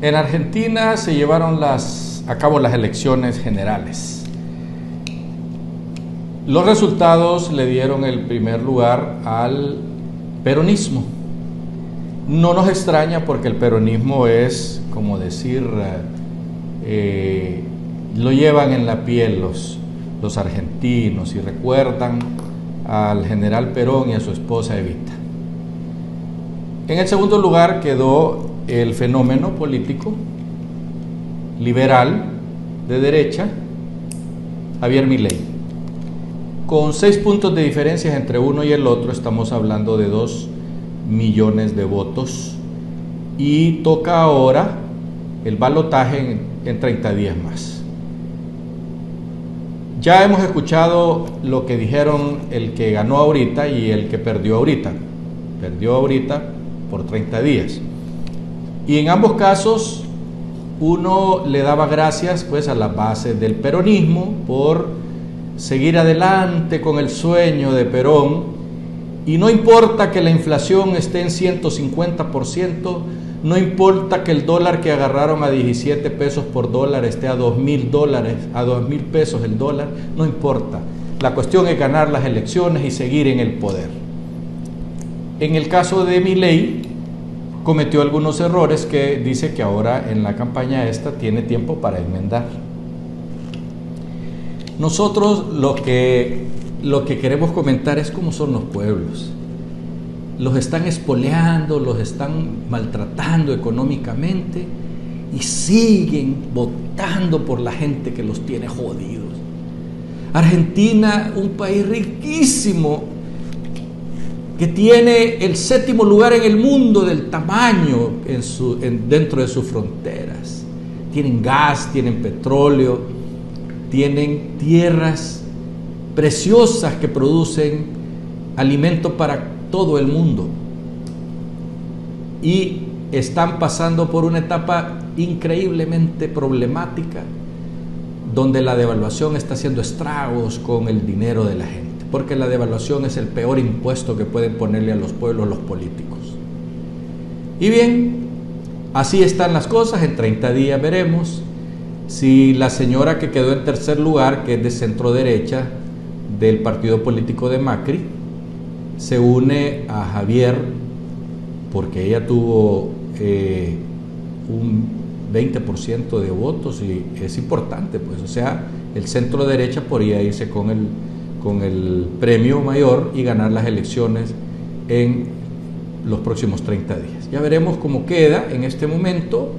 En Argentina se llevaron las, a cabo las elecciones generales. Los resultados le dieron el primer lugar al peronismo. No nos extraña porque el peronismo es, como decir, eh, lo llevan en la piel los, los argentinos y recuerdan al general Perón y a su esposa Evita. En el segundo lugar quedó el fenómeno político liberal de derecha, Javier Milei. Con seis puntos de diferencia entre uno y el otro, estamos hablando de dos millones de votos. Y toca ahora el balotaje en, en 30 días más. Ya hemos escuchado lo que dijeron el que ganó ahorita y el que perdió ahorita. Perdió ahorita por 30 días. Y en ambos casos uno le daba gracias pues a la base del peronismo por seguir adelante con el sueño de Perón y no importa que la inflación esté en 150%, no importa que el dólar que agarraron a 17 pesos por dólar esté a 2 mil dólares, a 2 mil pesos el dólar, no importa. La cuestión es ganar las elecciones y seguir en el poder. En el caso de Milei, cometió algunos errores que dice que ahora en la campaña esta tiene tiempo para enmendar. Nosotros lo que, lo que queremos comentar es cómo son los pueblos. Los están espoleando, los están maltratando económicamente y siguen votando por la gente que los tiene jodidos. Argentina, un país riquísimo, que tiene el séptimo lugar en el mundo del tamaño dentro de sus fronteras. Tienen gas, tienen petróleo, tienen tierras preciosas que producen alimento para todo el mundo. Y están pasando por una etapa increíblemente problemática donde la devaluación está haciendo estragos con el dinero de la gente porque la devaluación es el peor impuesto que pueden ponerle a los pueblos los políticos. Y bien, así están las cosas, en 30 días veremos si la señora que quedó en tercer lugar, que es de centro derecha del partido político de Macri, se une a Javier, porque ella tuvo eh, un 20% de votos y es importante, pues, o sea, el centro derecha podría irse con el con el premio mayor y ganar las elecciones en los próximos 30 días. Ya veremos cómo queda en este momento.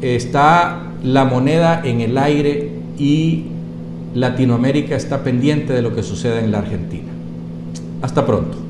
Está la moneda en el aire y Latinoamérica está pendiente de lo que suceda en la Argentina. Hasta pronto.